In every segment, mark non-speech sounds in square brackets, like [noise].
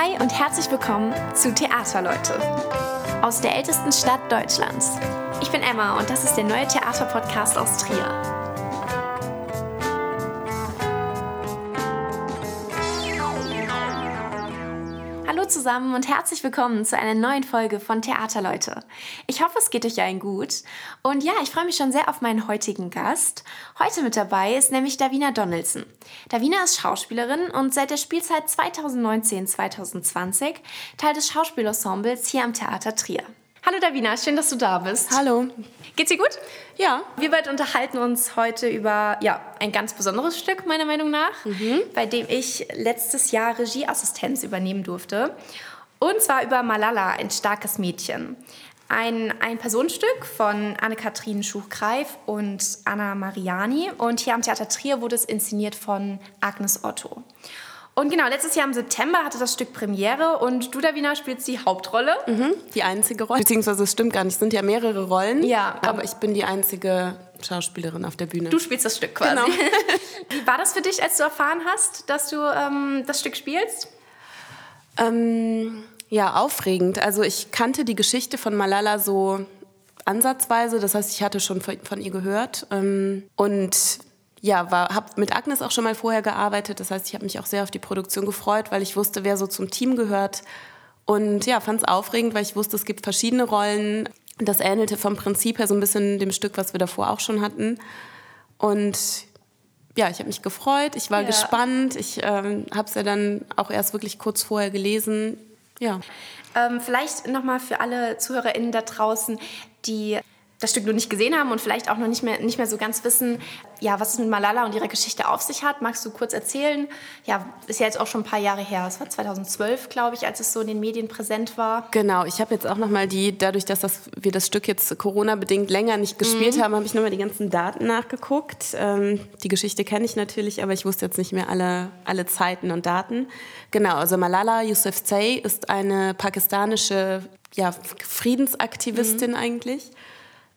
Hi und herzlich willkommen zu Theaterleute aus der ältesten Stadt Deutschlands. Ich bin Emma und das ist der neue Theaterpodcast aus Trier. Zusammen und herzlich willkommen zu einer neuen Folge von Theaterleute. Ich hoffe, es geht euch allen gut. Und ja, ich freue mich schon sehr auf meinen heutigen Gast. Heute mit dabei ist nämlich Davina Donaldson. Davina ist Schauspielerin und seit der Spielzeit 2019-2020 Teil des Schauspielensembles hier am Theater Trier. Hallo Davina, schön, dass du da bist. Hallo. Geht's dir gut? Ja. Wir beide unterhalten uns heute über ja, ein ganz besonderes Stück, meiner Meinung nach, mhm. bei dem ich letztes Jahr Regieassistenz übernehmen durfte. Und zwar über Malala, ein starkes Mädchen. Ein, ein Personenstück von Anne-Kathrin Schuch-Greif und Anna Mariani. Und hier am Theater Trier wurde es inszeniert von Agnes Otto. Und genau, letztes Jahr im September hatte das Stück Premiere und du, Davina, spielst die Hauptrolle. Mhm, die einzige Rolle. Beziehungsweise es stimmt gar nicht, es sind ja mehrere Rollen. Ja. Aber ich bin die einzige Schauspielerin auf der Bühne. Du spielst das Stück quasi. Genau. [laughs] Wie war das für dich, als du erfahren hast, dass du ähm, das Stück spielst? Ähm, ja, aufregend. Also ich kannte die Geschichte von Malala so ansatzweise. Das heißt, ich hatte schon von, ihr gehört. Ähm, und ja, habe mit Agnes auch schon mal vorher gearbeitet. Das heißt, ich habe mich auch sehr auf die Produktion gefreut, weil ich wusste, wer so zum Team gehört. Und ja, fand es aufregend, weil ich wusste, es gibt verschiedene Rollen. Das ähnelte vom Prinzip her so ein bisschen dem Stück, was wir davor auch schon hatten. Und ja, ich habe mich gefreut, ich war ja. gespannt. Ich ähm, habe es ja dann auch erst wirklich kurz vorher gelesen. Ja. Ähm, vielleicht nochmal für alle ZuhörerInnen da draußen, die das Stück nur nicht gesehen haben und vielleicht auch noch nicht mehr, nicht mehr so ganz wissen, ja, was es mit Malala und ihrer Geschichte auf sich hat. Magst du kurz erzählen? Ja, ist ja jetzt auch schon ein paar Jahre her. Es war 2012, glaube ich, als es so in den Medien präsent war. Genau, ich habe jetzt auch noch mal die, dadurch, dass das, wir das Stück jetzt Corona-bedingt länger nicht gespielt mhm. haben, habe ich noch mal die ganzen Daten nachgeguckt. Ähm, die Geschichte kenne ich natürlich, aber ich wusste jetzt nicht mehr alle, alle Zeiten und Daten. Genau, also Malala Yousafzai ist eine pakistanische ja, Friedensaktivistin mhm. eigentlich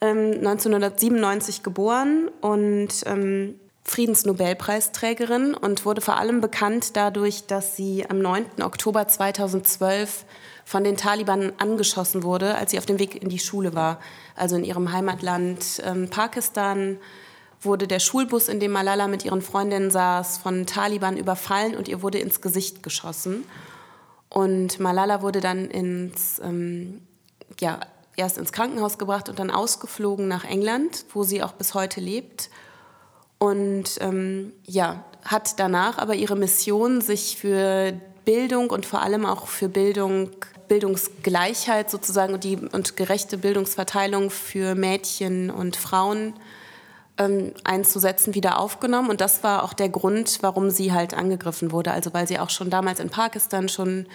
1997 ähm, geboren und ähm, Friedensnobelpreisträgerin und wurde vor allem bekannt dadurch, dass sie am 9. Oktober 2012 von den Taliban angeschossen wurde, als sie auf dem Weg in die Schule war. Also in ihrem Heimatland ähm, Pakistan wurde der Schulbus, in dem Malala mit ihren Freundinnen saß, von Taliban überfallen und ihr wurde ins Gesicht geschossen. Und Malala wurde dann ins, ähm, ja, erst ins Krankenhaus gebracht und dann ausgeflogen nach England, wo sie auch bis heute lebt. Und ähm, ja, hat danach aber ihre Mission, sich für Bildung und vor allem auch für Bildung, Bildungsgleichheit sozusagen und, die, und gerechte Bildungsverteilung für Mädchen und Frauen ähm, einzusetzen, wieder aufgenommen. Und das war auch der Grund, warum sie halt angegriffen wurde. Also weil sie auch schon damals in Pakistan schon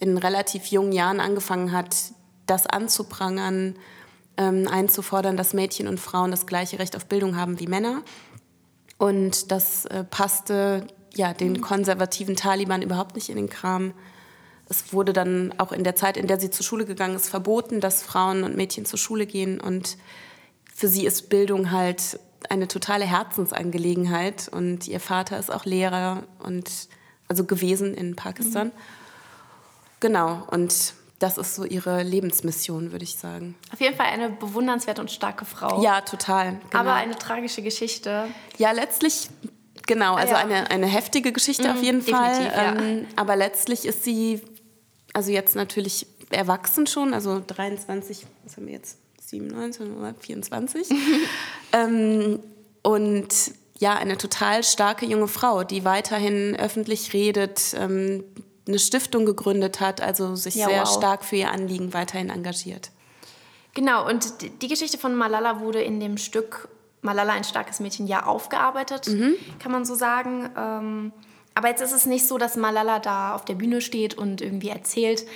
in relativ jungen Jahren angefangen hat, das anzuprangern, ähm, einzufordern, dass Mädchen und Frauen das gleiche Recht auf Bildung haben wie Männer. Und das äh, passte ja, den konservativen Taliban überhaupt nicht in den Kram. Es wurde dann auch in der Zeit, in der sie zur Schule gegangen ist, verboten, dass Frauen und Mädchen zur Schule gehen. Und für sie ist Bildung halt eine totale Herzensangelegenheit. Und ihr Vater ist auch Lehrer und also gewesen in Pakistan. Mhm. Genau. Und das ist so ihre Lebensmission, würde ich sagen. Auf jeden Fall eine bewundernswerte und starke Frau. Ja, total. Genau. Aber eine tragische Geschichte. Ja, letztlich, genau, also ja. eine, eine heftige Geschichte mhm, auf jeden Fall. Ja. Ähm, aber letztlich ist sie, also jetzt natürlich erwachsen schon, also 23, was haben wir jetzt? 97 oder 24. [laughs] ähm, und ja, eine total starke junge Frau, die weiterhin öffentlich redet, ähm, eine Stiftung gegründet hat, also sich ja, sehr wow. stark für ihr Anliegen weiterhin engagiert. Genau, und die Geschichte von Malala wurde in dem Stück Malala, ein starkes Mädchen, ja aufgearbeitet, mhm. kann man so sagen. Ähm, aber jetzt ist es nicht so, dass Malala da auf der Bühne steht und irgendwie erzählt,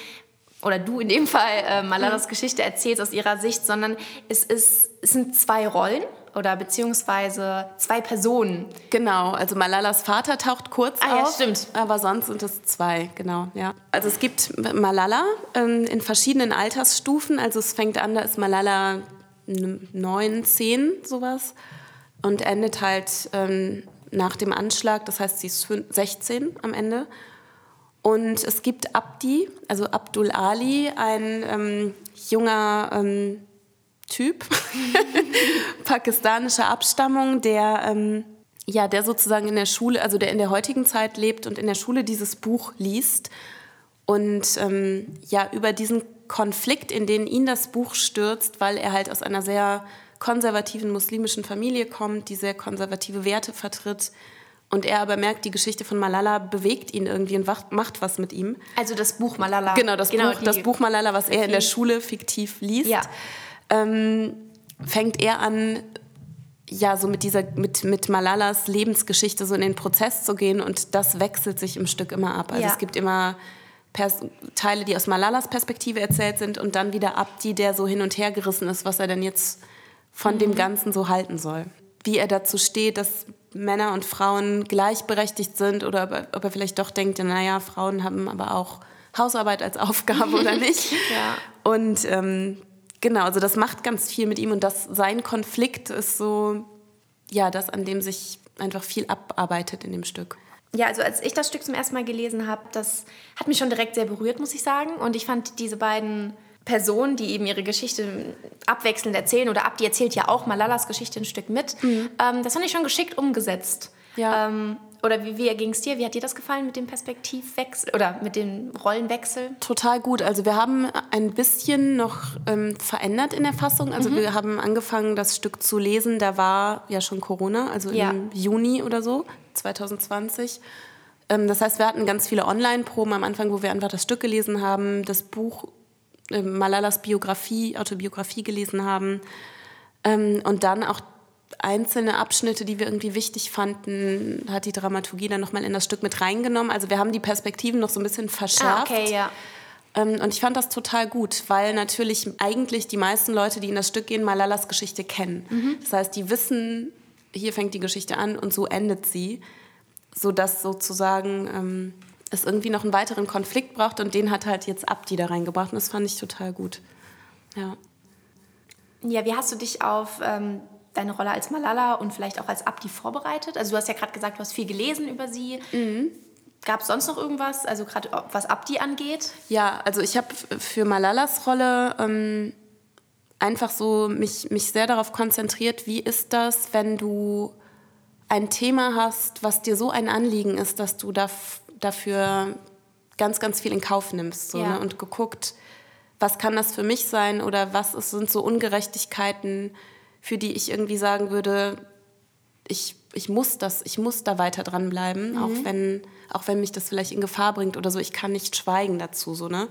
oder du in dem Fall äh, Malalas mhm. Geschichte erzählst aus ihrer Sicht, sondern es, ist, es sind zwei Rollen oder beziehungsweise zwei Personen. Genau, also Malalas Vater taucht kurz ah, auf. Ja, stimmt. Aber sonst sind es zwei, genau, ja. Also es gibt Malala ähm, in verschiedenen Altersstufen. Also es fängt an, da ist Malala neun, zehn, sowas. Und endet halt ähm, nach dem Anschlag, das heißt, sie ist 16 am Ende. Und es gibt Abdi, also Abdul Ali, ein ähm, junger ähm, Typ [laughs] pakistanischer Abstammung, der, ähm, ja, der sozusagen in der Schule, also der in der heutigen Zeit lebt und in der Schule dieses Buch liest und ähm, ja über diesen Konflikt, in den ihn das Buch stürzt, weil er halt aus einer sehr konservativen muslimischen Familie kommt, die sehr konservative Werte vertritt. Und er aber merkt, die Geschichte von Malala bewegt ihn irgendwie und macht was mit ihm. Also das Buch Malala. Genau, das, genau, Buch, das Buch Malala, was er in der Schule fiktiv liest. Ja. Ähm, fängt er an, ja, so mit dieser, mit, mit Malalas Lebensgeschichte so in den Prozess zu gehen und das wechselt sich im Stück immer ab. Also ja. es gibt immer Pers Teile, die aus Malalas Perspektive erzählt sind und dann wieder Abdi, der so hin und her gerissen ist, was er denn jetzt von mhm. dem Ganzen so halten soll. Wie er dazu steht, dass Männer und Frauen gleichberechtigt sind oder ob er, ob er vielleicht doch denkt, naja, Frauen haben aber auch Hausarbeit als Aufgabe oder [laughs] nicht. ja. Und ähm, genau, also das macht ganz viel mit ihm und das, sein Konflikt ist so, ja, das, an dem sich einfach viel abarbeitet in dem Stück ja, also als ich das Stück zum ersten Mal gelesen habe, das hat mich schon direkt sehr berührt, muss ich sagen. Und ich fand diese beiden Personen, die eben ihre Geschichte abwechselnd erzählen, oder Abdi erzählt ja auch Malalas Geschichte ein Stück mit, mhm. ähm, das fand ich schon geschickt umgesetzt. Ja. Ähm, oder wie, wie ging es dir? Wie hat dir das gefallen mit dem Perspektivwechsel oder mit dem Rollenwechsel? Total gut. Also wir haben ein bisschen noch ähm, verändert in der Fassung. Also mhm. wir haben angefangen, das Stück zu lesen. Da war ja schon Corona, also ja. im Juni oder so 2020. Ähm, das heißt, wir hatten ganz viele Online-Proben am Anfang, wo wir einfach das Stück gelesen haben, das Buch äh, Malalas Biografie, Autobiografie gelesen haben ähm, und dann auch einzelne Abschnitte, die wir irgendwie wichtig fanden, hat die Dramaturgie dann nochmal in das Stück mit reingenommen. Also wir haben die Perspektiven noch so ein bisschen verschärft. Ah, okay, ja. Ähm, und ich fand das total gut, weil natürlich eigentlich die meisten Leute, die in das Stück gehen, Malalas Geschichte kennen. Mhm. Das heißt, die wissen, hier fängt die Geschichte an und so endet sie, sodass sozusagen ähm, es irgendwie noch einen weiteren Konflikt braucht und den hat halt jetzt Abdi da reingebracht und das fand ich total gut. Ja. Ja, wie hast du dich auf ähm, deine Rolle als Malala und vielleicht auch als Abdi vorbereitet? Also du hast ja gerade gesagt, du hast viel gelesen über sie. Mhm. Gab es sonst noch irgendwas, also gerade was Abdi angeht? Ja, also ich habe für Malalas Rolle ähm, einfach so mich, mich sehr darauf konzentriert, wie ist das, wenn du ein Thema hast, was dir so ein Anliegen ist, dass du daf dafür ganz, ganz viel in Kauf nimmst so, ja. ne? und geguckt, was kann das für mich sein oder was ist, sind so Ungerechtigkeiten, für die ich irgendwie sagen würde, ich, ich muss das, ich muss da weiter dranbleiben, mhm. auch, wenn, auch wenn mich das vielleicht in Gefahr bringt oder so. Ich kann nicht schweigen dazu. So, ne?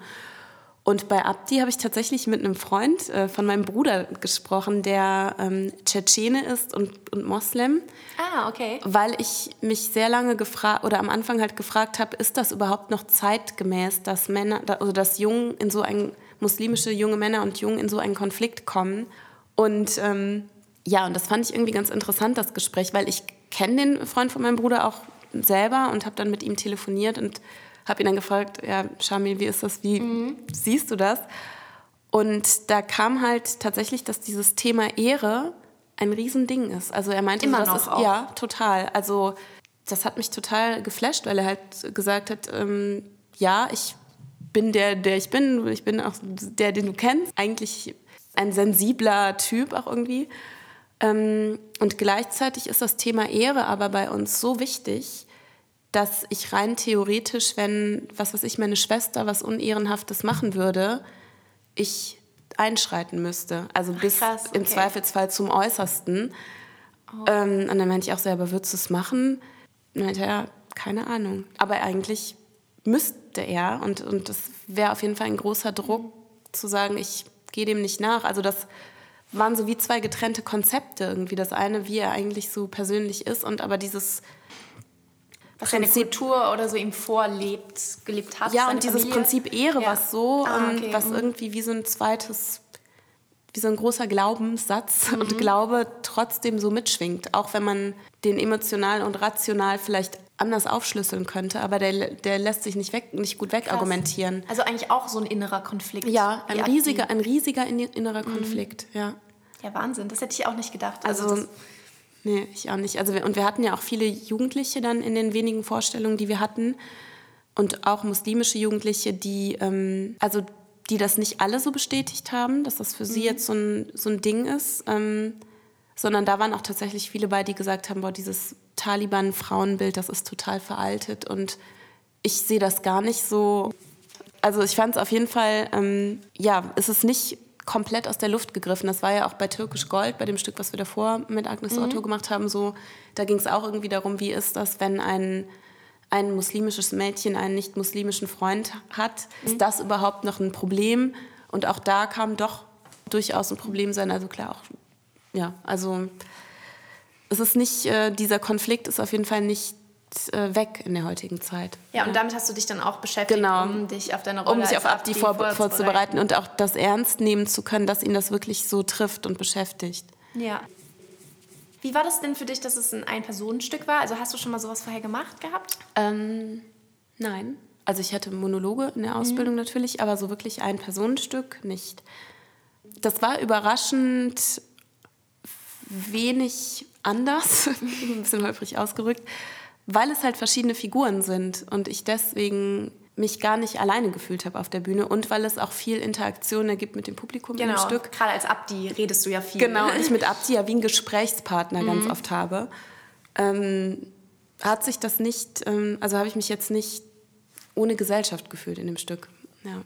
Und bei Abdi habe ich tatsächlich mit einem Freund äh, von meinem Bruder gesprochen, der ähm, Tschetschene ist und, und Moslem. Ah, okay. Weil ich mich sehr lange gefragt oder am Anfang halt gefragt habe, ist das überhaupt noch zeitgemäß, dass Männer, also dass Jungen in so ein muslimische junge Männer und Jungen in so einen Konflikt kommen. Und ähm, ja, und das fand ich irgendwie ganz interessant, das Gespräch, weil ich kenne den Freund von meinem Bruder auch selber und habe dann mit ihm telefoniert und habe ihn dann gefragt, ja, Shamil, wie ist das, wie mhm. siehst du das? Und da kam halt tatsächlich, dass dieses Thema Ehre ein Riesending ist. Also er meinte, Immer das noch ist, auch. ja, total. Also das hat mich total geflasht, weil er halt gesagt hat, ähm, ja, ich bin der, der ich bin, ich bin auch der, den du kennst. Eigentlich ein sensibler Typ auch irgendwie. Ähm, und gleichzeitig ist das Thema Ehre aber bei uns so wichtig, dass ich rein theoretisch, wenn, was weiß ich, meine Schwester was Unehrenhaftes machen würde, ich einschreiten müsste. Also bis Krass, okay. im Zweifelsfall zum Äußersten. Oh. Ähm, und dann meinte ich auch selber, würdest du es machen? Und meinte er, keine Ahnung. Aber eigentlich müsste er und, und das wäre auf jeden Fall ein großer Druck zu sagen, ich gehe dem nicht nach. Also das waren so wie zwei getrennte Konzepte irgendwie. Das eine, wie er eigentlich so persönlich ist und aber dieses was seine Kultur oder so ihm vorlebt, gelebt hat. Ja, und dieses Familie. Prinzip Ehre, ja. was so, ah, ähm, okay. was mhm. irgendwie wie so ein zweites, wie so ein großer Glaubenssatz mhm. und Glaube trotzdem so mitschwingt, auch wenn man den emotional und rational vielleicht anders aufschlüsseln könnte, aber der, der lässt sich nicht, weg, nicht gut wegargumentieren. Also eigentlich auch so ein innerer Konflikt. Ja, ein riesiger, ein riesiger innerer mhm. Konflikt, ja. Ja, Wahnsinn, das hätte ich auch nicht gedacht. Also, also Nee, ich auch nicht. Also, und wir hatten ja auch viele Jugendliche dann in den wenigen Vorstellungen, die wir hatten. und auch muslimische Jugendliche, die, ähm, also die das nicht alle so bestätigt haben, dass das für sie mhm. jetzt so ein, so ein Ding ist, ähm, sondern da waren auch tatsächlich viele bei, die gesagt haben, boah, dieses Taliban-Frauenbild, das ist total veraltet und ich sehe das gar nicht so. Also ich fand es auf jeden Fall, ähm, ja, es ist nicht komplett aus der Luft gegriffen. Das war ja auch bei Türkisch Gold, bei dem Stück, was wir davor mit Agnes mhm. Otto gemacht haben, so. Da ging es auch irgendwie darum, wie ist das, wenn ein, ein muslimisches Mädchen einen nicht-muslimischen Freund hat? Mhm. Ist das überhaupt noch ein Problem? Und auch da kam doch durchaus ein Problem sein. Also klar, auch, ja, also es ist nicht, äh, dieser Konflikt ist auf jeden Fall nicht äh, weg in der heutigen Zeit. Ja, und ja. damit hast du dich dann auch beschäftigt, genau. um dich auf deine Rolle Um sich auf Abdi, Abdi vor, vorzubereiten und auch das ernst nehmen zu können, dass ihn das wirklich so trifft und beschäftigt. Ja. Wie war das denn für dich, dass es ein Ein-Personen-Stück war? Also hast du schon mal sowas vorher gemacht gehabt? Ähm, nein. Also ich hatte Monologe in der mhm. Ausbildung mhm. natürlich, aber so wirklich ein Personenstück nicht. Das war überraschend wenig anders, [laughs] ein bisschen häufig ausgerückt, weil es halt verschiedene Figuren sind und ich deswegen mich gar nicht alleine gefühlt habe auf der Bühne und weil es auch viel Interaktion ergibt mit dem Publikum genau. im Stück. Gerade als Abdi redest du ja viel. Genau, und ich mit [laughs] Abdi ja wie ein Gesprächspartner mhm. ganz oft habe. Ähm, hat sich das nicht, ähm, also habe ich mich jetzt nicht ohne Gesellschaft gefühlt in dem Stück. Ja.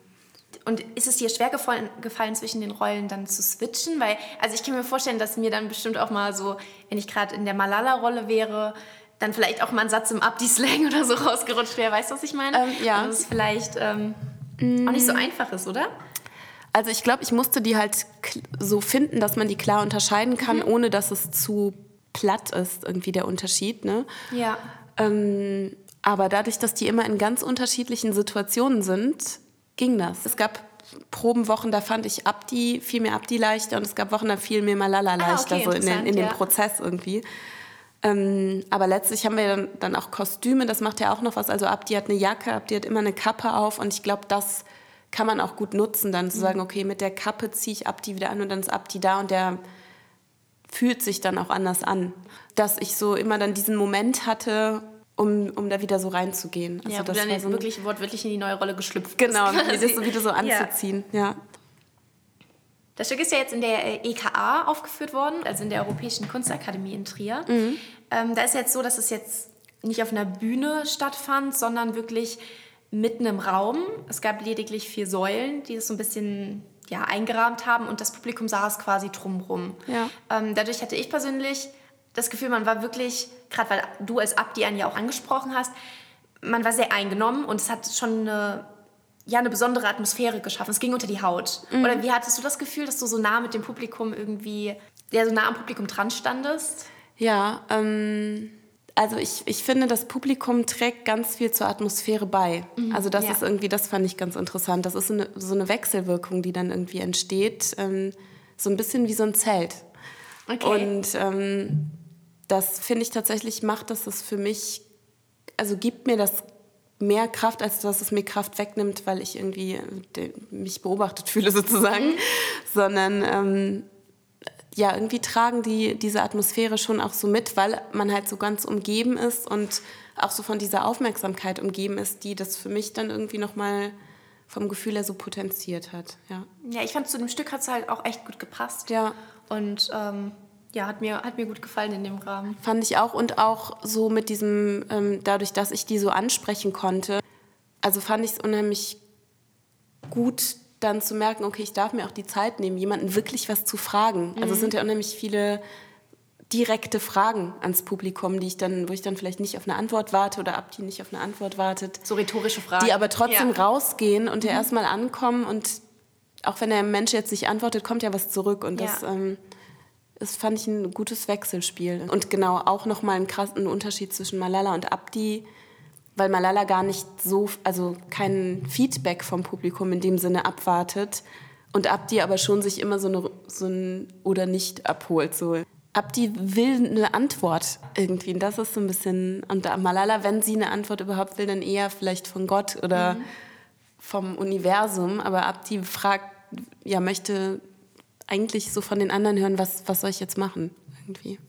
Und ist es dir schwer gefallen, gefallen, zwischen den Rollen dann zu switchen? Weil, also ich kann mir vorstellen, dass mir dann bestimmt auch mal so, wenn ich gerade in der Malala-Rolle wäre, dann vielleicht auch mal ein Satz im Abdi-Slang [laughs] oder so rausgerutscht wäre. Weißt du, was ich meine? Ähm, ja. Dass es vielleicht ähm, mm. auch nicht so einfach ist, oder? Also ich glaube, ich musste die halt so finden, dass man die klar unterscheiden kann, mhm. ohne dass es zu platt ist, irgendwie der Unterschied. Ne? Ja. Ähm, aber dadurch, dass die immer in ganz unterschiedlichen Situationen sind, ging das. Es gab Probenwochen, da fand ich Abdi, viel mehr Abdi leichter und es gab Wochen, da fiel mir Malala leichter, ah, okay, so in, den, in ja. dem Prozess irgendwie. Ähm, aber letztlich haben wir dann, dann, auch Kostüme, das macht ja auch noch was. Also Abdi hat eine Jacke, Abdi hat immer eine Kappe auf und ich glaube, das kann man auch gut nutzen, dann zu mhm. sagen, okay, mit der Kappe ziehe ich Abdi wieder an und dann ist Abdi da und der fühlt sich dann auch anders an. Dass ich so immer dann diesen Moment hatte, um, um da wieder so reinzugehen. Also ja, das dann so wirklich wortwörtlich in die neue Rolle geschlüpft Genau, das so wieder so [laughs] anzuziehen, ja. ja. Das Stück ist ja jetzt in der EKA aufgeführt worden, also in der Europäischen Kunstakademie in Trier. Mhm. Ähm, da ist jetzt so, dass es jetzt nicht auf einer Bühne stattfand, sondern wirklich mitten im Raum. Es gab lediglich vier Säulen, die das so ein bisschen ja, eingerahmt haben und das Publikum saß quasi drumrum. Ja. Ähm, dadurch hatte ich persönlich das Gefühl, man war wirklich, gerade weil du als Abdi einen ja auch angesprochen hast, man war sehr eingenommen und es hat schon eine ja eine besondere Atmosphäre geschaffen. Es ging unter die Haut. Mhm. Oder wie hattest du das Gefühl, dass du so nah mit dem Publikum irgendwie, ja, so nah am Publikum dran standest? Ja, ähm, also ich, ich finde, das Publikum trägt ganz viel zur Atmosphäre bei. Mhm. Also das ja. ist irgendwie, das fand ich ganz interessant. Das ist so eine, so eine Wechselwirkung, die dann irgendwie entsteht. Ähm, so ein bisschen wie so ein Zelt. Okay. Und ähm, das finde ich tatsächlich, macht das das für mich, also gibt mir das mehr Kraft, als dass es mir Kraft wegnimmt, weil ich irgendwie äh, mich beobachtet [laughs] fühle sozusagen, mhm. sondern ähm, ja, irgendwie tragen die diese Atmosphäre schon auch so mit, weil man halt so ganz umgeben ist und auch so von dieser Aufmerksamkeit umgeben ist, die das für mich dann irgendwie nochmal vom Gefühl her so potenziert hat. Ja, ja ich fand zu dem Stück hat es halt auch echt gut gepasst. Ja. Und ähm, ja, hat mir, hat mir gut gefallen in dem Rahmen. Fand ich auch und auch so mit diesem, ähm, dadurch, dass ich die so ansprechen konnte, also fand ich es unheimlich gut, dann zu merken, okay, ich darf mir auch die Zeit nehmen, jemanden wirklich was zu fragen. Mhm. Also es sind ja unheimlich viele direkte Fragen ans Publikum, die ich dann, wo ich dann vielleicht nicht auf eine Antwort warte oder ab die nicht auf eine Antwort wartet. So rhetorische Fragen. Die aber trotzdem ja. rausgehen und mhm. ja erstmal ankommen und auch wenn der Mensch jetzt nicht antwortet, kommt ja was zurück und das ja. ähm, das fand ich ein gutes Wechselspiel. Und genau auch nochmal einen krassen Unterschied zwischen Malala und Abdi, weil Malala gar nicht so, also kein Feedback vom Publikum in dem Sinne abwartet und Abdi aber schon sich immer so, eine, so ein oder nicht abholt. So. Abdi will eine Antwort irgendwie. Und das ist so ein bisschen. Und Malala, wenn sie eine Antwort überhaupt will, dann eher vielleicht von Gott oder mhm. vom Universum. Aber Abdi fragt, ja, möchte eigentlich so von den anderen hören, was, was soll ich jetzt machen irgendwie.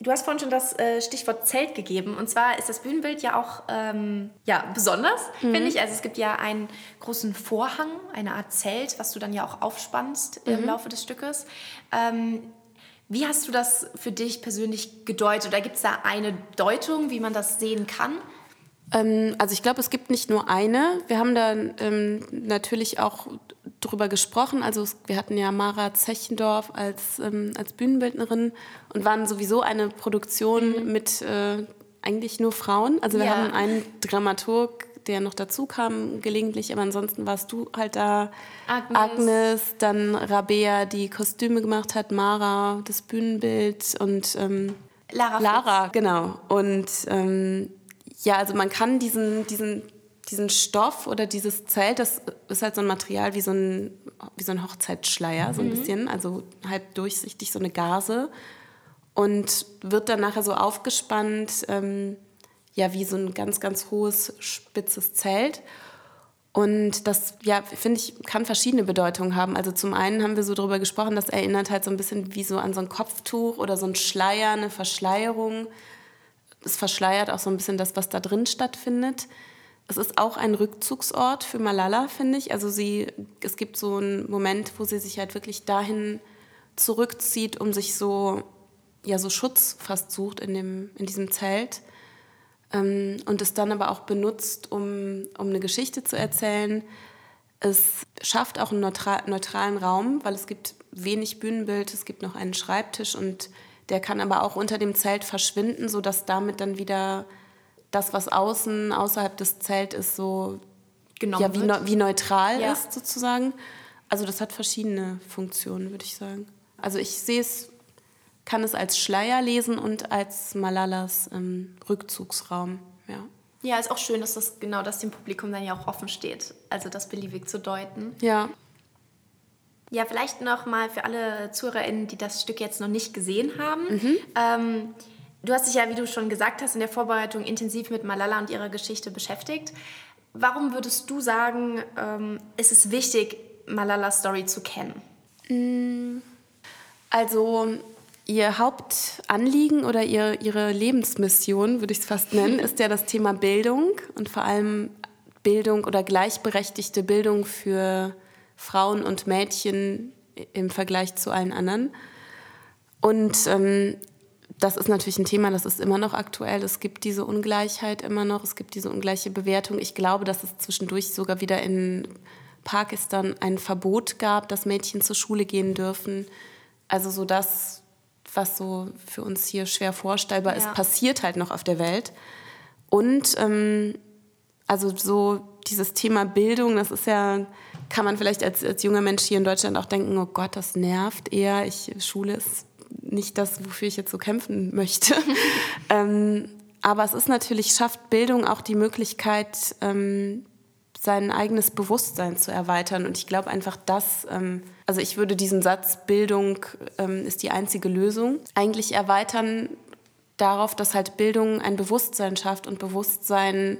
Du hast vorhin schon das äh, Stichwort Zelt gegeben. Und zwar ist das Bühnenbild ja auch ähm, ja, besonders, mhm. finde ich. Also es gibt ja einen großen Vorhang, eine Art Zelt, was du dann ja auch aufspannst mhm. im Laufe des Stückes. Ähm, wie hast du das für dich persönlich gedeutet? Oder gibt es da eine Deutung, wie man das sehen kann? Ähm, also ich glaube, es gibt nicht nur eine. Wir haben da ähm, natürlich auch drüber gesprochen. Also wir hatten ja Mara Zechendorf als, ähm, als Bühnenbildnerin und waren sowieso eine Produktion mhm. mit äh, eigentlich nur Frauen. Also wir ja. haben einen Dramaturg, der noch dazu kam gelegentlich, aber ansonsten warst du halt da. Agnes, Agnes dann Rabea, die Kostüme gemacht hat, Mara, das Bühnenbild und ähm, Lara. Lara, genau. Und ähm, ja, also man kann diesen, diesen, diesen Stoff oder dieses Zelt, das ist halt so ein Material wie so ein, wie so ein Hochzeitsschleier, so ein mhm. bisschen, also halb durchsichtig, so eine Gase. Und wird dann nachher so aufgespannt, ähm, ja, wie so ein ganz, ganz hohes, spitzes Zelt. Und das, ja, finde ich, kann verschiedene Bedeutungen haben. Also zum einen haben wir so darüber gesprochen, das erinnert halt so ein bisschen wie so an so ein Kopftuch oder so ein Schleier, eine Verschleierung es verschleiert auch so ein bisschen das, was da drin stattfindet. Es ist auch ein Rückzugsort für Malala, finde ich. Also sie, es gibt so einen Moment, wo sie sich halt wirklich dahin zurückzieht, um sich so, ja, so Schutz fast sucht in, dem, in diesem Zelt. Ähm, und es dann aber auch benutzt, um, um eine Geschichte zu erzählen. Es schafft auch einen neutralen Raum, weil es gibt wenig Bühnenbild, es gibt noch einen Schreibtisch und der kann aber auch unter dem Zelt verschwinden, sodass damit dann wieder das, was außen, außerhalb des Zeltes ist, so Genommen ja, wie, ne, wie neutral ja. ist sozusagen. Also das hat verschiedene Funktionen, würde ich sagen. Also ich sehe es, kann es als Schleier lesen und als Malalas ähm, Rückzugsraum. Ja. ja, ist auch schön, dass das genau das dem Publikum dann ja auch offen steht, also das beliebig zu deuten. Ja. Ja, vielleicht noch mal für alle ZuhörerInnen, die das Stück jetzt noch nicht gesehen haben. Mhm. Ähm, du hast dich ja, wie du schon gesagt hast, in der Vorbereitung intensiv mit Malala und ihrer Geschichte beschäftigt. Warum würdest du sagen, ähm, ist es wichtig, Malalas Story zu kennen? Mm, also ihr Hauptanliegen oder ihr, ihre Lebensmission, würde ich es fast nennen, ist ja das Thema Bildung und vor allem Bildung oder gleichberechtigte Bildung für Frauen und Mädchen im Vergleich zu allen anderen. Und ähm, das ist natürlich ein Thema, das ist immer noch aktuell. Es gibt diese Ungleichheit immer noch, es gibt diese ungleiche Bewertung. Ich glaube, dass es zwischendurch sogar wieder in Pakistan ein Verbot gab, dass Mädchen zur Schule gehen dürfen. Also so das, was so für uns hier schwer vorstellbar ja. ist, passiert halt noch auf der Welt. Und ähm, also so dieses Thema Bildung, das ist ja kann man vielleicht als, als junger Mensch hier in Deutschland auch denken, oh Gott, das nervt eher. Ich, Schule ist nicht das, wofür ich jetzt so kämpfen möchte. [laughs] ähm, aber es ist natürlich, schafft Bildung auch die Möglichkeit, ähm, sein eigenes Bewusstsein zu erweitern. Und ich glaube einfach, dass, ähm, also ich würde diesen Satz, Bildung ähm, ist die einzige Lösung, eigentlich erweitern darauf, dass halt Bildung ein Bewusstsein schafft und Bewusstsein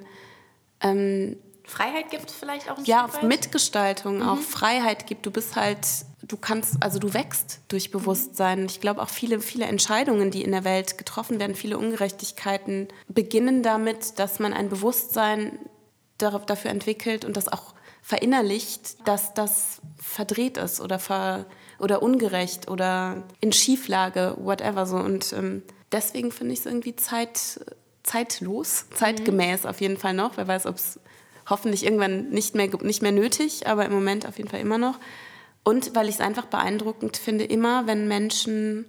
ähm, Freiheit gibt vielleicht auch ein Ja, Stück weit? Mitgestaltung, mhm. auch Freiheit gibt. Du bist halt, du kannst, also du wächst durch Bewusstsein. Ich glaube auch viele, viele Entscheidungen, die in der Welt getroffen werden, viele Ungerechtigkeiten beginnen damit, dass man ein Bewusstsein dafür entwickelt und das auch verinnerlicht, dass das verdreht ist oder, ver, oder ungerecht oder in Schieflage, whatever so. Und ähm, deswegen finde ich es irgendwie zeit, zeitlos, zeitgemäß mhm. auf jeden Fall noch. Wer weiß, ob es hoffentlich irgendwann nicht mehr, nicht mehr nötig, aber im Moment auf jeden Fall immer noch. Und weil ich es einfach beeindruckend finde, immer wenn Menschen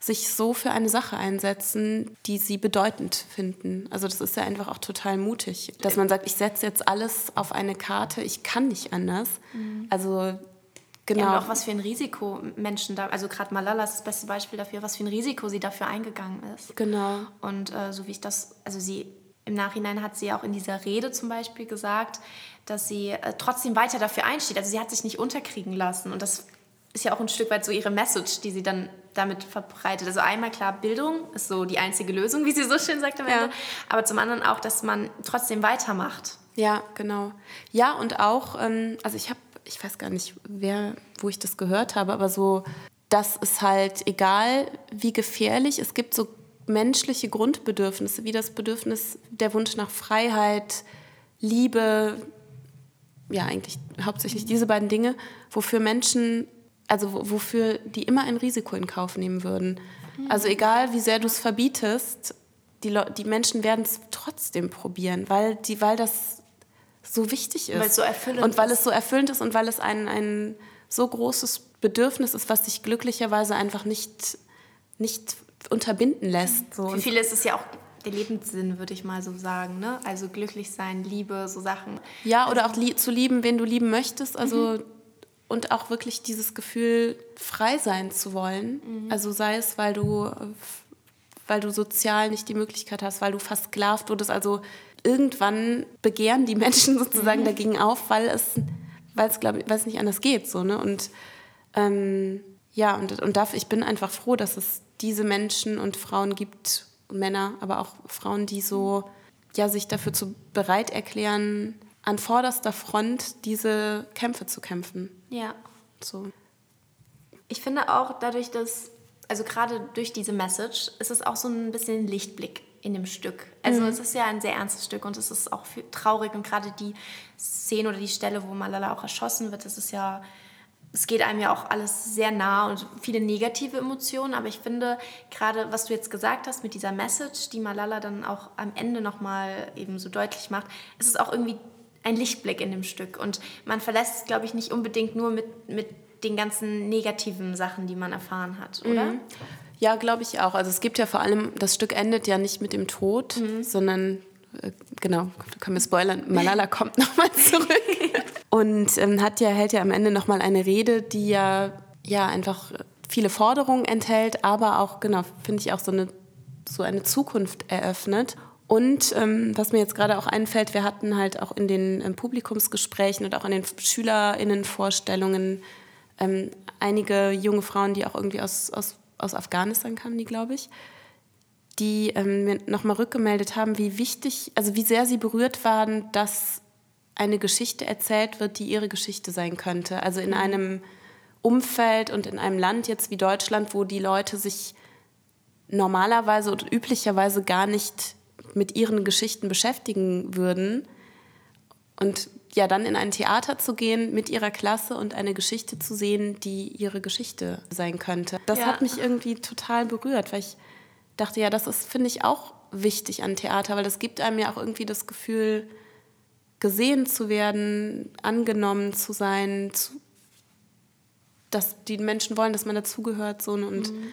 sich so für eine Sache einsetzen, die sie bedeutend finden. Also das ist ja einfach auch total mutig, dass man sagt, ich setze jetzt alles auf eine Karte, ich kann nicht anders. Mhm. Also genau. Ja, und auch was für ein Risiko Menschen da, also gerade Malala ist das beste Beispiel dafür, was für ein Risiko sie dafür eingegangen ist. Genau. Und äh, so wie ich das, also sie im Nachhinein hat sie auch in dieser Rede zum Beispiel gesagt, dass sie äh, trotzdem weiter dafür einsteht. Also sie hat sich nicht unterkriegen lassen. Und das ist ja auch ein Stück weit so ihre Message, die sie dann damit verbreitet. Also einmal klar, Bildung ist so die einzige Lösung, wie sie so schön sagt am Ende. Ja. Aber zum anderen auch, dass man trotzdem weitermacht. Ja, genau. Ja, und auch, ähm, also ich habe, ich weiß gar nicht, wer, wo ich das gehört habe, aber so, das ist halt egal, wie gefährlich. Es gibt so menschliche Grundbedürfnisse, wie das Bedürfnis, der Wunsch nach Freiheit, Liebe, ja eigentlich hauptsächlich diese beiden Dinge, wofür Menschen, also wofür die immer ein Risiko in Kauf nehmen würden. Also egal, wie sehr du es verbietest, die, die Menschen werden es trotzdem probieren, weil, die, weil das so wichtig ist. Weil es so erfüllend Und weil es so erfüllend ist und weil es ein, ein so großes Bedürfnis ist, was sich glücklicherweise einfach nicht, nicht unterbinden lässt. So. Für viele ist es ja auch der Lebenssinn, würde ich mal so sagen. Ne? Also glücklich sein, Liebe, so Sachen. Ja, oder also, auch zu lieben, wen du lieben möchtest. Also mhm. Und auch wirklich dieses Gefühl, frei sein zu wollen. Mhm. Also sei es, weil du, weil du sozial nicht die Möglichkeit hast, weil du versklavt wurdest. Also irgendwann begehren die Menschen [laughs] sozusagen mhm. dagegen auf, weil es, weil es, glaube ich, weil es nicht anders geht. So, ne? Und ähm, ja, und, und dafür, ich bin einfach froh, dass es diese Menschen und Frauen gibt, Männer, aber auch Frauen, die so ja, sich dafür zu bereit erklären, an vorderster Front diese Kämpfe zu kämpfen. Ja. So. Ich finde auch dadurch, dass, also gerade durch diese Message, ist es auch so ein bisschen Lichtblick in dem Stück. Also mhm. es ist ja ein sehr ernstes Stück und es ist auch traurig und gerade die Szene oder die Stelle, wo Malala auch erschossen wird, das ist ja es geht einem ja auch alles sehr nah und viele negative Emotionen, aber ich finde gerade, was du jetzt gesagt hast mit dieser Message, die Malala dann auch am Ende nochmal eben so deutlich macht, ist es auch irgendwie ein Lichtblick in dem Stück und man verlässt es, glaube ich, nicht unbedingt nur mit, mit den ganzen negativen Sachen, die man erfahren hat, oder? Mhm. Ja, glaube ich auch. Also es gibt ja vor allem, das Stück endet ja nicht mit dem Tod, mhm. sondern äh, genau, da können wir spoilern, Malala [laughs] kommt nochmal zurück und ähm, hat ja, hält ja am Ende nochmal eine Rede, die ja, ja einfach viele Forderungen enthält, aber auch, genau, finde ich auch so eine, so eine Zukunft eröffnet. Und ähm, was mir jetzt gerade auch einfällt, wir hatten halt auch in den ähm, Publikumsgesprächen und auch in den SchülerInnenvorstellungen ähm, einige junge Frauen, die auch irgendwie aus, aus, aus Afghanistan kamen, die glaube ich, die ähm, mir nochmal rückgemeldet haben, wie wichtig, also wie sehr sie berührt waren, dass eine Geschichte erzählt wird, die ihre Geschichte sein könnte. Also in mhm. einem Umfeld und in einem Land jetzt wie Deutschland, wo die Leute sich normalerweise oder üblicherweise gar nicht mit ihren Geschichten beschäftigen würden. Und ja, dann in ein Theater zu gehen mit ihrer Klasse und eine Geschichte zu sehen, die ihre Geschichte sein könnte. Das ja. hat mich irgendwie total berührt, weil ich dachte, ja, das ist, finde ich, auch wichtig an Theater, weil das gibt einem ja auch irgendwie das Gefühl, gesehen zu werden, angenommen zu sein, zu, dass die Menschen wollen, dass man dazugehört. So, und mhm.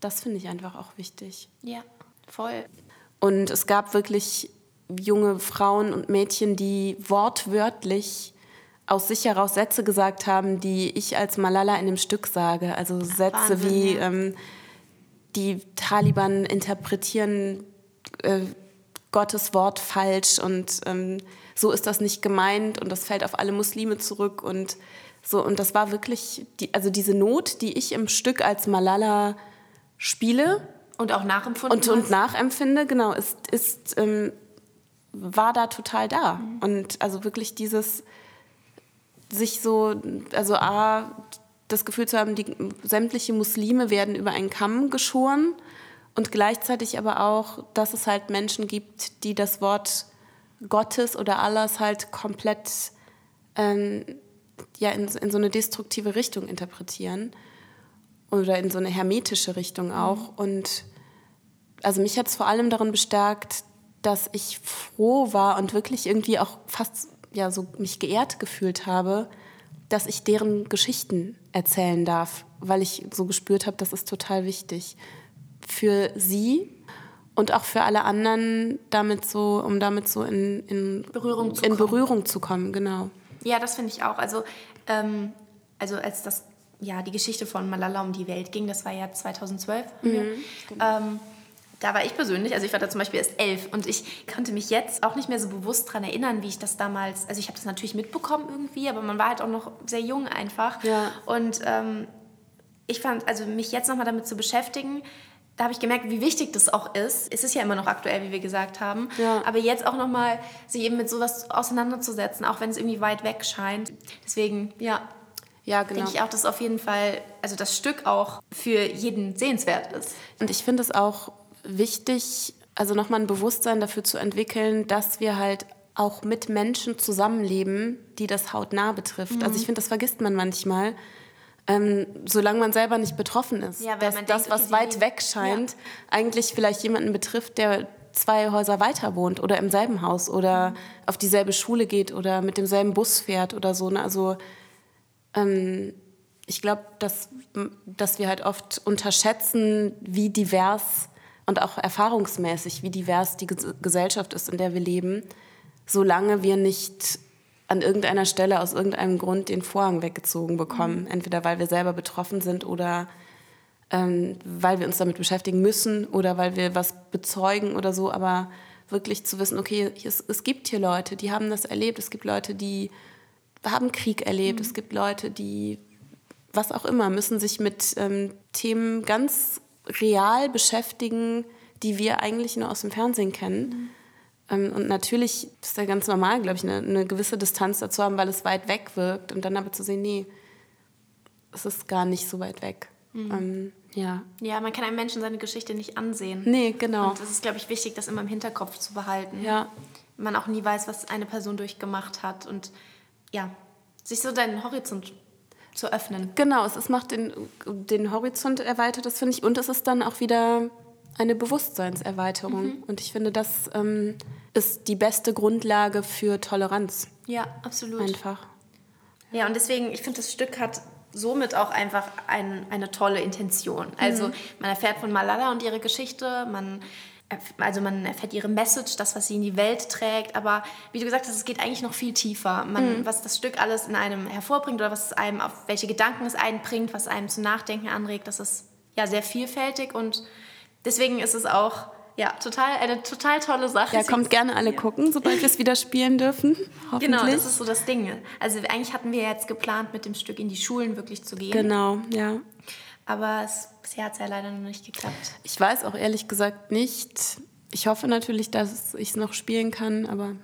das finde ich einfach auch wichtig. Ja, voll. Und es gab wirklich junge Frauen und Mädchen, die wortwörtlich aus sich heraus Sätze gesagt haben, die ich als Malala in dem Stück sage. Also Sätze Wahnsinn, wie, ja. ähm, die Taliban interpretieren äh, Gottes Wort falsch und ähm, so ist das nicht gemeint und das fällt auf alle Muslime zurück und so und das war wirklich die, also diese Not, die ich im Stück als Malala spiele und auch nachempfunden und, und nachempfinde, genau, ist, ist ähm, war da total da. Mhm. und also wirklich dieses sich so also a das Gefühl zu haben, die sämtliche Muslime werden über einen Kamm geschoren und gleichzeitig aber auch, dass es halt Menschen gibt, die das Wort Gottes oder Allahs halt komplett ähm, ja, in, in so eine destruktive Richtung interpretieren oder in so eine hermetische Richtung auch. Mhm. Und also mich hat es vor allem darin bestärkt, dass ich froh war und wirklich irgendwie auch fast ja so mich geehrt gefühlt habe, dass ich deren Geschichten erzählen darf, weil ich so gespürt habe, das ist total wichtig für sie und auch für alle anderen, damit so, um damit so in, in, Berührung, zu in Berührung zu kommen, genau. Ja, das finde ich auch. Also, ähm, also als das ja die Geschichte von Malala um die Welt ging, das war ja 2012. Mhm, ähm, da war ich persönlich, also ich war da zum Beispiel erst elf und ich konnte mich jetzt auch nicht mehr so bewusst daran erinnern, wie ich das damals, also ich habe das natürlich mitbekommen irgendwie, aber man war halt auch noch sehr jung einfach. Ja. Und ähm, ich fand, also mich jetzt nochmal damit zu beschäftigen, da habe ich gemerkt, wie wichtig das auch ist. Es ist ja immer noch aktuell, wie wir gesagt haben. Ja. Aber jetzt auch nochmal sich eben mit sowas auseinanderzusetzen, auch wenn es irgendwie weit weg scheint. Deswegen, ja, ja, genau. denke ich auch, dass auf jeden Fall, also das Stück auch für jeden sehenswert ist. Und ich finde es auch wichtig, also nochmal ein Bewusstsein dafür zu entwickeln, dass wir halt auch mit Menschen zusammenleben, die das hautnah betrifft. Mhm. Also ich finde, das vergisst man manchmal. Ähm, solange man selber nicht betroffen ist. Ja, dass das, denkt, was weit weg scheint, ja. eigentlich vielleicht jemanden betrifft, der zwei Häuser weiter wohnt oder im selben Haus oder mhm. auf dieselbe Schule geht oder mit demselben Bus fährt oder so. Ne? Also ähm, ich glaube, dass, dass wir halt oft unterschätzen, wie divers und auch erfahrungsmäßig, wie divers die Gesellschaft ist, in der wir leben, solange wir nicht an irgendeiner Stelle aus irgendeinem Grund den Vorhang weggezogen bekommen. Mhm. Entweder weil wir selber betroffen sind oder ähm, weil wir uns damit beschäftigen müssen oder weil wir was bezeugen oder so. Aber wirklich zu wissen, okay, es, es gibt hier Leute, die haben das erlebt. Es gibt Leute, die haben Krieg erlebt. Mhm. Es gibt Leute, die was auch immer, müssen sich mit ähm, Themen ganz real beschäftigen, die wir eigentlich nur aus dem Fernsehen kennen. Mhm. Ähm, und natürlich ist ja ganz normal, glaube ich, eine, eine, gewisse Distanz dazu haben, weil es weit weg wirkt. Und dann aber zu sehen, nee, es ist gar nicht so weit weg. Mhm. Ähm, ja. ja, man kann einem Menschen seine Geschichte nicht ansehen. Nee, genau. Und es ist, glaube ich, wichtig, das immer im Hinterkopf zu behalten. Ja. Man auch nie weiß, was eine Person durchgemacht hat. Und ja, sich so deinen Horizont zu öffnen. Genau, es macht den, den Horizont erweitert, das finde ich. Und es ist dann auch wieder eine Bewusstseinserweiterung. Mhm. Und ich finde, das ähm, ist die beste Grundlage für Toleranz. Ja, absolut. Einfach. Ja, und deswegen, ich finde, das Stück hat somit auch einfach ein, eine tolle Intention. Also mhm. man erfährt von Malala und ihre Geschichte, man also man erfährt ihre Message, das, was sie in die Welt trägt, aber wie du gesagt hast, es geht eigentlich noch viel tiefer. Man, mhm. Was das Stück alles in einem hervorbringt oder was einem auf welche Gedanken es einbringt, was einem zum Nachdenken anregt, das ist ja sehr vielfältig und deswegen ist es auch ja, total, eine total tolle Sache. Ja, kommt gerne alle gucken, sobald wir es wieder spielen dürfen. [laughs] Genau, das ist so das Ding. Also eigentlich hatten wir jetzt geplant, mit dem Stück in die Schulen wirklich zu gehen. Genau, ja. Aber es, bisher hat es ja leider noch nicht geklappt. Ich weiß auch ehrlich gesagt nicht. Ich hoffe natürlich, dass ich es noch spielen kann, aber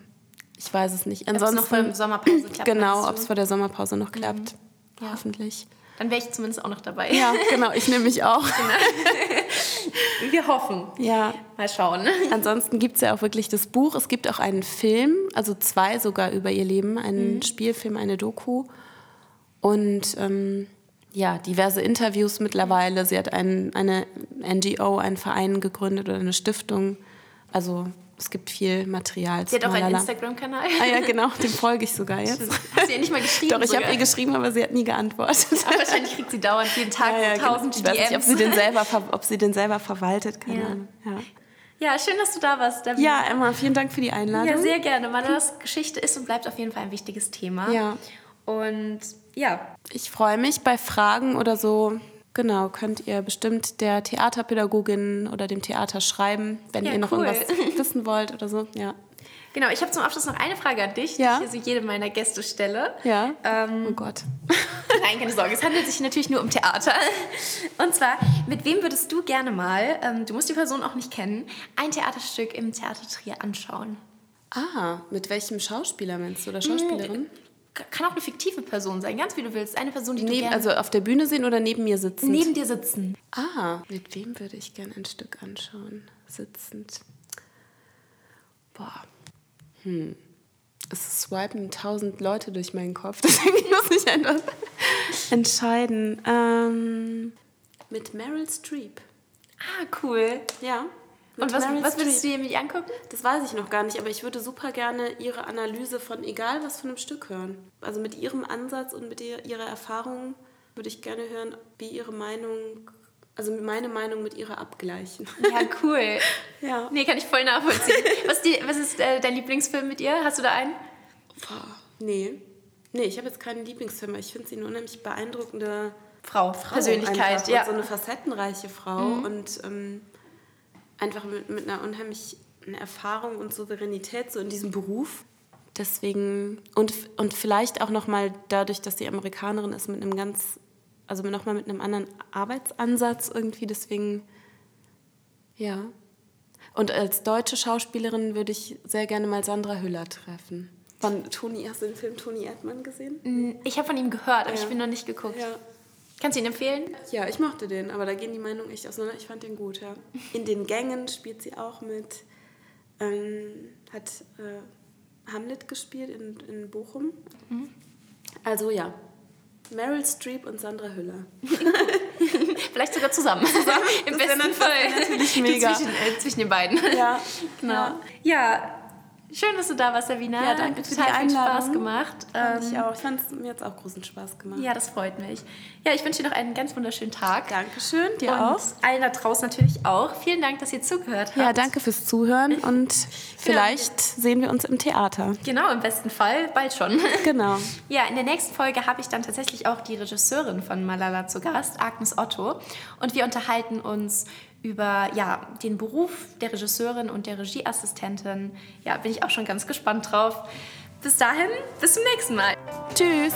ich weiß es nicht. Ansonsten ob es noch vor der Sommerpause klappt. [clears throat] Genau, ob es vor der Sommerpause noch klappt. Mhm. Ja. Hoffentlich. Dann wäre ich zumindest auch noch dabei. Ja, genau, ich nehme mich auch. Genau. Wir hoffen. Ja. Mal schauen. Ansonsten gibt es ja auch wirklich das Buch. Es gibt auch einen Film, also zwei sogar über ihr Leben, einen mhm. Spielfilm, eine Doku. Und ähm, ja, diverse Interviews mittlerweile. Sie hat ein, eine NGO, einen Verein gegründet oder eine Stiftung. Also es gibt viel Material. Sie hat auch einen Instagram-Kanal. Ah ja, genau, dem folge ich sogar jetzt. Hast du ihr nicht mal geschrieben? Doch, ich habe ihr geschrieben, aber sie hat nie geantwortet. Aber wahrscheinlich kriegt sie dauernd jeden Tag ja, ja, genau. tausend genau. Ich weiß nicht, ob sie, den selber, ob sie den selber verwaltet, keine ja. Ja. Ja, schön, dass du da warst. David. Ja, Emma, vielen Dank für die Einladung. Ja, sehr gerne. Manas Geschichte ist und bleibt auf jeden Fall ein wichtiges Thema. Ja. Und ja. Ich freue mich bei Fragen oder so. Genau, könnt ihr bestimmt der Theaterpädagogin oder dem Theater schreiben, wenn ja, ihr noch cool. irgendwas [laughs] wissen wollt oder so. Ja. Genau, ich habe zum Abschluss noch eine Frage an dich, ja? die ich so jedem meiner Gäste stelle. Ja. Ähm, oh Gott. [laughs] Nein, keine Sorge, es handelt sich natürlich nur um Theater. Und zwar, mit wem würdest du gerne mal, ähm, du musst die Person auch nicht kennen, ein Theaterstück im Theater Trier anschauen? Ah, mit welchem Schauspieler meinst du oder Schauspielerin? Kann auch eine fiktive Person sein, ganz wie du willst. Eine Person, die neben, du gerne... Also auf der Bühne sehen oder neben mir sitzen? Neben dir sitzen. Ah, mit wem würde ich gerne ein Stück anschauen? Sitzend. Boah. Hm. Es swipen tausend Leute durch meinen Kopf, [laughs] deswegen muss ich einfach entscheiden. Ähm, mit Meryl Streep. Ah, cool. Ja. Und was, was würdest du dir mit angucken? Das weiß ich noch gar nicht, aber ich würde super gerne ihre Analyse von egal was von einem Stück hören. Also mit ihrem Ansatz und mit ihrer Erfahrung würde ich gerne hören, wie ihre Meinung, also meine Meinung mit ihrer abgleichen. Ja, cool. [laughs] ja. Nee, kann ich voll nachvollziehen. was, die, was ist äh, dein Lieblingsfilm mit ihr? Hast du da einen? Boah, nee. Nee, ich habe jetzt keinen Lieblingsfilm, ich finde sie eine unheimlich beeindruckende Frau, Frau Persönlichkeit. Ja. So eine facettenreiche Frau mhm. und ähm, einfach mit, mit einer unheimlichen Erfahrung und Souveränität so in diesem Beruf. Deswegen, und, und vielleicht auch nochmal dadurch, dass sie Amerikanerin ist, mit einem ganz, also nochmal mit einem anderen Arbeitsansatz irgendwie. Deswegen, ja. Und als deutsche Schauspielerin würde ich sehr gerne mal Sandra Hüller treffen. Von Toni, hast du den Film Toni Erdmann gesehen? Ich habe von ihm gehört, aber ja. ich bin noch nicht geguckt. Ja. Kannst du ihn empfehlen? Ja, ich mochte den, aber da gehen die Meinungen echt auseinander. Ich fand den gut, ja. In den Gängen spielt sie auch mit. Ähm, hat äh, Hamlet gespielt in, in Bochum. Mhm. Also ja, Meryl Streep und Sandra Hüller. [laughs] Vielleicht sogar zusammen. zusammen? Im besten Fall. Natürlich mega. [laughs] Zwischen, äh, zwischen, den beiden. Ja, [laughs] genau. Ja. ja. Schön, dass du da warst, Savina. Ja, danke für die Einladung. Spaß gemacht. Fand ich ähm, auch. Ich fand es mir jetzt auch großen Spaß gemacht. Ja, das freut mich. Ja, ich wünsche dir noch einen ganz wunderschönen Tag. Dankeschön, dir und auch. allen da draußen natürlich auch. Vielen Dank, dass ihr zugehört habt. Ja, danke fürs Zuhören [laughs] und genau. vielleicht genau. sehen wir uns im Theater. Genau, im besten Fall bald schon. [laughs] Genau. Ja, in der nächsten Folge habe ich dann tatsächlich auch die Regisseurin von Malala zu Gast, Agnes Otto. Und wir unterhalten uns über ja, den Beruf der Regisseurin und der Regieassistentin. Ja, bin ich auch schon ganz gespannt drauf. Bis dahin, bis zum nächsten Mal. Tschüss.